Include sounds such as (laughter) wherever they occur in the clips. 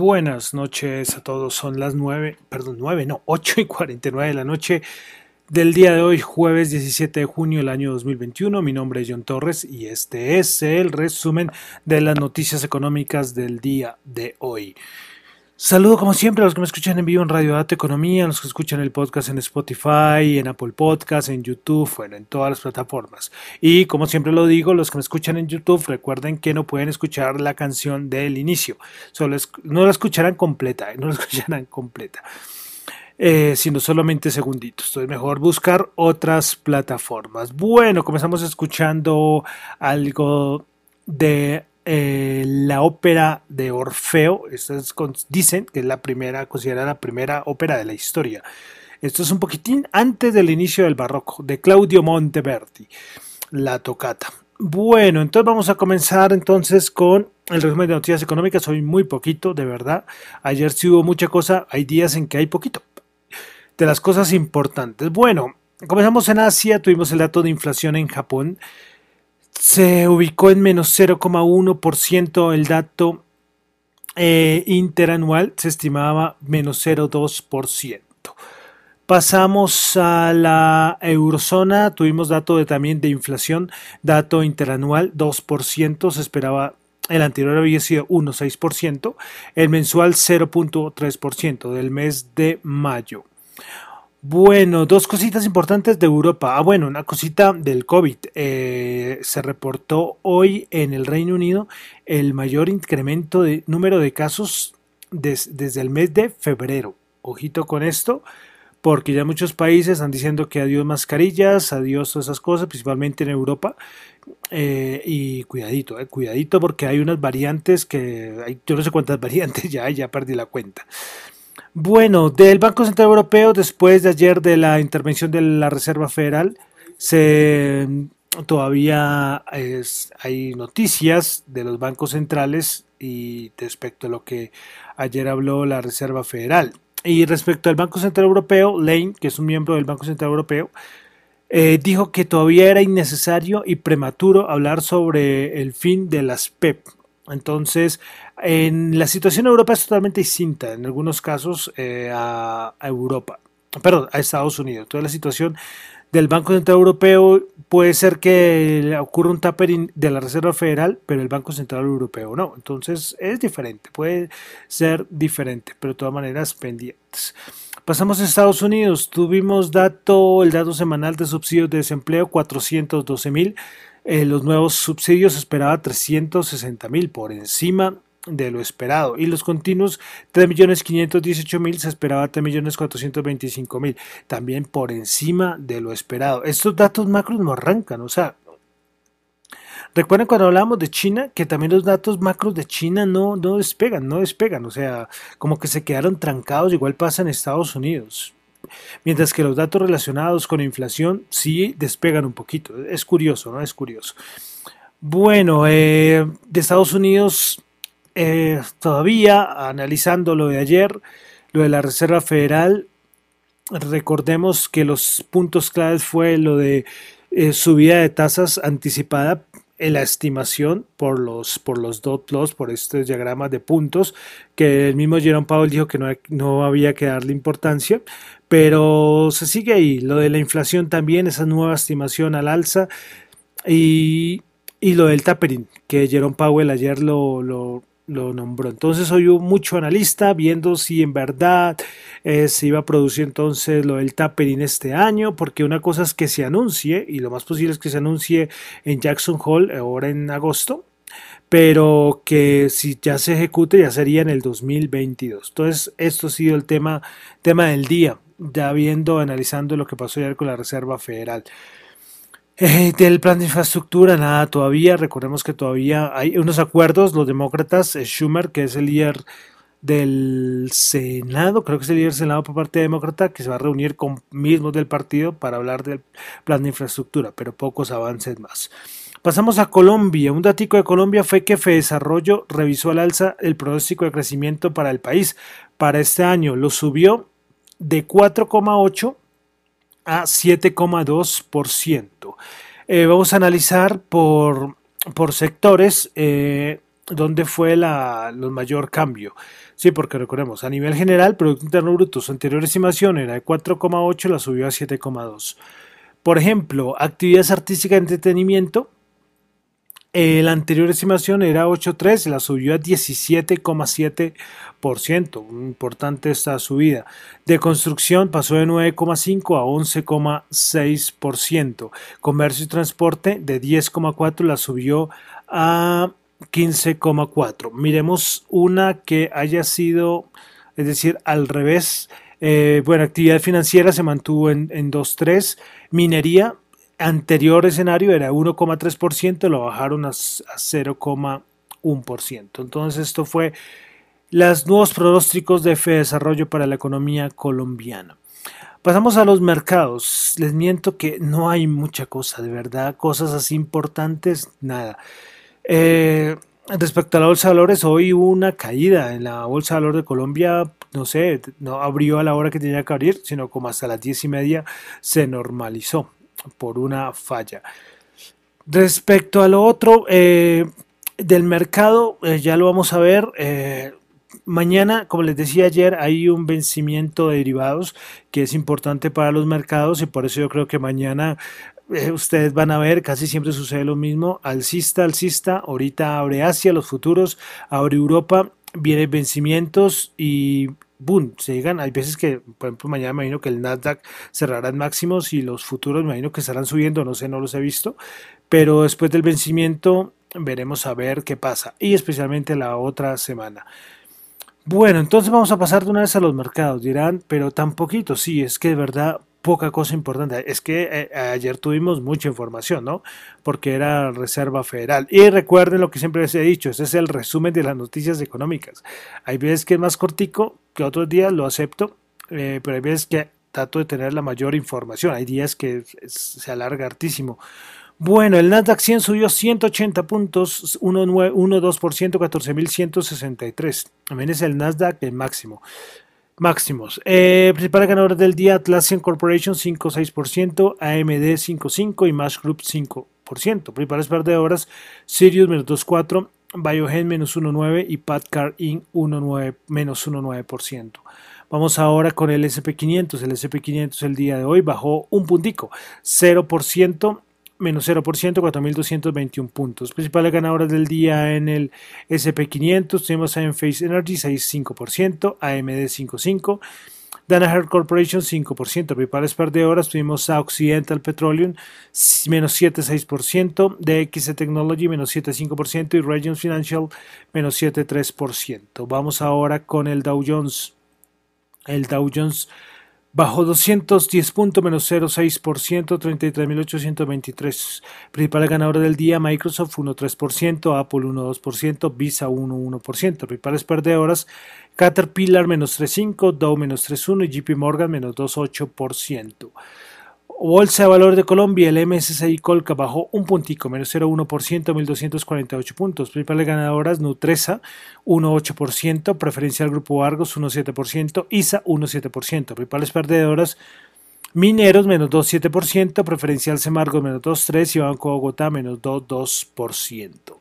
Buenas noches a todos, son las 9, perdón, 9, no, 8 y 49 de la noche del día de hoy, jueves 17 de junio del año 2021. Mi nombre es John Torres y este es el resumen de las noticias económicas del día de hoy. Saludo como siempre a los que me escuchan en vivo en Radio Data Economía, a los que escuchan el podcast en Spotify, en Apple Podcast, en YouTube, bueno, en todas las plataformas. Y como siempre lo digo, los que me escuchan en YouTube, recuerden que no pueden escuchar la canción del inicio. Solo no la escucharán completa, no la (laughs) escucharán completa. Eh, sino solamente segunditos. Entonces mejor buscar otras plataformas. Bueno, comenzamos escuchando algo de eh, la ópera de Orfeo, dicen que es la primera, considerada la primera ópera de la historia. Esto es un poquitín antes del inicio del barroco, de Claudio Monteverdi, la tocata. Bueno, entonces vamos a comenzar entonces con el resumen de noticias económicas. Hoy muy poquito, de verdad. Ayer sí hubo mucha cosa, hay días en que hay poquito. De las cosas importantes. Bueno, comenzamos en Asia, tuvimos el dato de inflación en Japón se ubicó en menos 0,1% el dato eh, interanual, se estimaba menos 0,2%. Pasamos a la eurozona, tuvimos dato de, también de inflación, dato interanual 2%, se esperaba, el anterior había sido 1,6%, el mensual 0,3% del mes de mayo. Bueno, dos cositas importantes de Europa. Ah, bueno, una cosita del COVID. Eh, se reportó hoy en el Reino Unido el mayor incremento de número de casos desde el mes de febrero. Ojito con esto, porque ya muchos países están diciendo que adiós mascarillas, adiós todas esas cosas, principalmente en Europa. Eh, y cuidadito, eh, cuidadito, porque hay unas variantes que hay, yo no sé cuántas (laughs) variantes ya, ya perdí la cuenta. Bueno, del Banco Central Europeo, después de ayer de la intervención de la Reserva Federal, se, todavía hay noticias de los bancos centrales y respecto a lo que ayer habló la Reserva Federal. Y respecto al Banco Central Europeo, Lane, que es un miembro del Banco Central Europeo, eh, dijo que todavía era innecesario y prematuro hablar sobre el fin de las PEP. Entonces, en la situación en Europa es totalmente distinta, en algunos casos eh, a, Europa, perdón, a Estados Unidos. Toda la situación del Banco Central Europeo puede ser que ocurra un tapering de la Reserva Federal, pero el Banco Central Europeo no. Entonces es diferente, puede ser diferente, pero de todas maneras pendientes. Pasamos a Estados Unidos, tuvimos dato, el dato semanal de subsidios de desempleo, 412 mil. Eh, los nuevos subsidios esperaba 360 mil por encima de lo esperado. Y los continuos 3.518.000 se esperaba 3.425.000 también por encima de lo esperado. Estos datos macros no arrancan o sea recuerden cuando hablamos de China que también los datos macros de China no, no despegan no despegan o sea como que se quedaron trancados igual pasa en Estados Unidos mientras que los datos relacionados con inflación sí despegan un poquito. Es curioso no es curioso. Bueno eh, de Estados Unidos eh, todavía analizando lo de ayer, lo de la Reserva Federal, recordemos que los puntos claves fue lo de eh, subida de tasas anticipada en la estimación por los, por los dot plots, por estos diagramas de puntos, que el mismo Jerome Powell dijo que no, no había que darle importancia, pero se sigue ahí. Lo de la inflación también, esa nueva estimación al alza, y, y lo del tapering, que Jerome Powell ayer lo, lo, lo nombró. Entonces soy mucho analista viendo si en verdad eh, se iba a producir entonces lo del tapering este año, porque una cosa es que se anuncie, y lo más posible es que se anuncie en Jackson Hole ahora en agosto, pero que si ya se ejecute ya sería en el 2022. Entonces esto ha sido el tema, tema del día, ya viendo, analizando lo que pasó ayer con la Reserva Federal. Eh, del plan de infraestructura, nada todavía. Recordemos que todavía hay unos acuerdos. Los demócratas, eh, Schumer, que es el líder del Senado, creo que es el líder del Senado por parte demócrata, que se va a reunir con mismos del partido para hablar del plan de infraestructura, pero pocos avances más. Pasamos a Colombia. Un datico de Colombia fue que Desarrollo revisó al alza el pronóstico de crecimiento para el país. Para este año lo subió de 4,8 a 7,2%. Eh, vamos a analizar por, por sectores eh, dónde fue la, el mayor cambio. Sí, porque recordemos, a nivel general, Producto Interno Bruto, su anterior estimación era de 4,8, la subió a 7,2. Por ejemplo, actividades artísticas y entretenimiento, la anterior estimación era 8,3, la subió a 17,7%. Importante esta subida. De construcción pasó de 9,5 a 11,6%. Comercio y transporte de 10,4 la subió a 15,4. Miremos una que haya sido, es decir, al revés. Eh, bueno, actividad financiera se mantuvo en, en 2,3. Minería anterior escenario era 1,3%, lo bajaron a, 0,1%. Entonces esto fue los nuevos pronósticos de FE Desarrollo para la economía colombiana. Pasamos a los mercados. Les miento que no hay mucha cosa, de verdad, cosas así importantes, nada. Eh, respecto a la bolsa de valores, hoy hubo una caída en la bolsa de valores de Colombia, no sé, no abrió a la hora que tenía que abrir, sino como hasta las diez y media se normalizó por una falla. Respecto a lo otro eh, del mercado, eh, ya lo vamos a ver. Eh, mañana, como les decía ayer, hay un vencimiento de derivados que es importante para los mercados y por eso yo creo que mañana ustedes van a ver, casi siempre sucede lo mismo, alcista, alcista, ahorita abre Asia, los futuros, abre Europa, vienen vencimientos y boom, se llegan, hay veces que, por ejemplo, mañana me imagino que el Nasdaq cerrará en máximos y los futuros me imagino que estarán subiendo, no sé, no los he visto, pero después del vencimiento veremos a ver qué pasa y especialmente la otra semana. Bueno, entonces vamos a pasar de una vez a los mercados, dirán, pero tan poquito, sí, es que de verdad poca cosa importante. Es que eh, ayer tuvimos mucha información, ¿no? Porque era Reserva Federal. Y recuerden lo que siempre les he dicho, ese es el resumen de las noticias económicas. Hay veces que es más cortico que otros días, lo acepto, eh, pero hay veces que trato de tener la mayor información. Hay días que se alarga hartísimo. Bueno, el Nasdaq 100 subió 180 puntos, 1,2%, 14.163. También es el Nasdaq el máximo. Máximos. Eh, principales ganadores del día: Atlassian Corporation 5,6%, AMD 5,5% y Mash Group 5%. Principales perdedoras: Sirius menos 2,4%, Biogen menos 1,9% y Padcar Inc. 1,9%, menos 1,9%. Vamos ahora con el SP500. El SP500 el día de hoy bajó un puntico, 0% menos 0%, 4.221 puntos. Principales ganadoras del día en el SP500 tenemos a Enphase Energy 6,5%, AMD 5,5%, Danaher Corporation 5%, principales perdedoras tuvimos a Occidental Petroleum menos 7,6%, DXC Technology menos 7,5% y Regions Financial menos 7,3%. Vamos ahora con el Dow Jones. El Dow Jones Bajo 210 puntos menos 0,6%, 33.823. Principal ganador del día, Microsoft 1,3%, Apple 1,2%, Visa 1,1%. Principales perdedoras, Caterpillar menos 3,5%, Dow menos 3,1% y JP Morgan menos 2,8%. Bolsa de Valores de Colombia, el MSCI Colca bajó un puntico, menos 0,1%, 1.248 puntos. Principales ganadoras, Nutresa, 1,8%, Preferencial Grupo Argos, 1,7%, ISA, 1,7%. Principales perdedoras, Mineros, menos 2,7%, Preferencial Semargo, menos 2,3% y Banco Bogotá, menos 2,2%.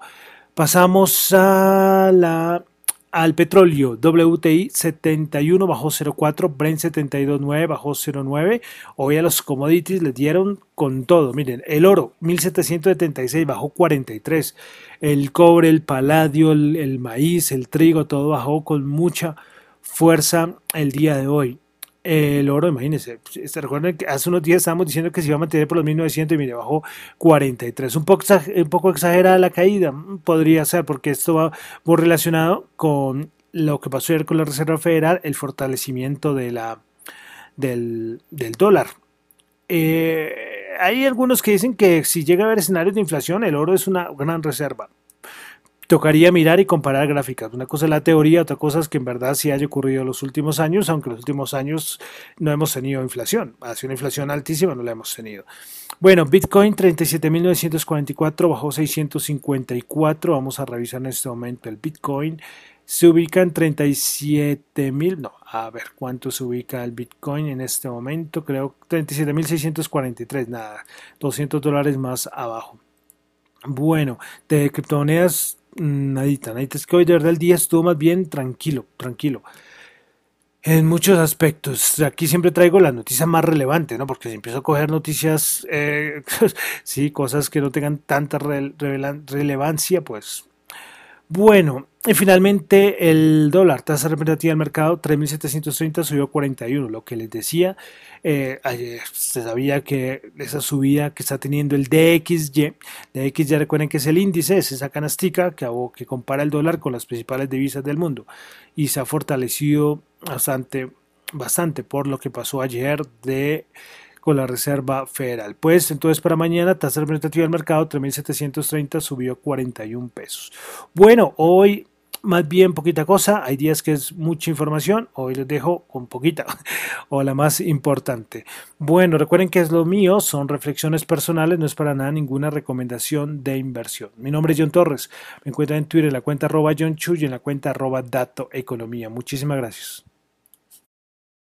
Pasamos a la al petróleo, WTI 71 bajó 0,4, Brent 72,9 bajó 0,9. Hoy a los commodities les dieron con todo. Miren, el oro 1776 bajó 43. El cobre, el paladio, el, el maíz, el trigo, todo bajó con mucha fuerza el día de hoy el oro, imagínense, se recuerdan que hace unos días estábamos diciendo que se iba a mantener por los 1900 y mire, bajó 43. Un poco, un poco exagerada la caída, mm, podría ser, porque esto va muy relacionado con lo que pasó ayer con la Reserva Federal, el fortalecimiento de la, del, dólar. Eh, hay algunos que dicen que si llega a haber escenarios de inflación, el oro es una gran reserva tocaría mirar y comparar gráficas. Una cosa es la teoría, otra cosa es que en verdad sí haya ocurrido en los últimos años, aunque en los últimos años no hemos tenido inflación. Ha sido una inflación altísima, no la hemos tenido. Bueno, Bitcoin 37.944 bajó 654. Vamos a revisar en este momento el Bitcoin. Se ubica en 37.000, no, a ver cuánto se ubica el Bitcoin en este momento. Creo 37.643, nada, 200 dólares más abajo. Bueno, de criptomonedas nadita, nadita. Es que hoy de verdad el día estuvo más bien tranquilo, tranquilo. En muchos aspectos. Aquí siempre traigo las noticias más relevantes, ¿no? Porque si empiezo a coger noticias, eh, (laughs) sí, cosas que no tengan tanta relevancia, pues bueno, y finalmente el dólar, tasa representativa del mercado, 3.730 subió a 41. Lo que les decía, eh, ayer se sabía que esa subida que está teniendo el DXY, DXY recuerden que es el índice, es esa canastica que, que compara el dólar con las principales divisas del mundo y se ha fortalecido bastante, bastante por lo que pasó ayer de con la Reserva Federal. Pues entonces para mañana tasa representativa del mercado 3.730 subió 41 pesos. Bueno, hoy más bien poquita cosa, hay días que es mucha información, hoy les dejo con poquita (laughs) o la más importante. Bueno, recuerden que es lo mío, son reflexiones personales, no es para nada ninguna recomendación de inversión. Mi nombre es John Torres, me encuentran en Twitter en la cuenta arroba John Chu y en la cuenta arroba Dato Economía. Muchísimas gracias.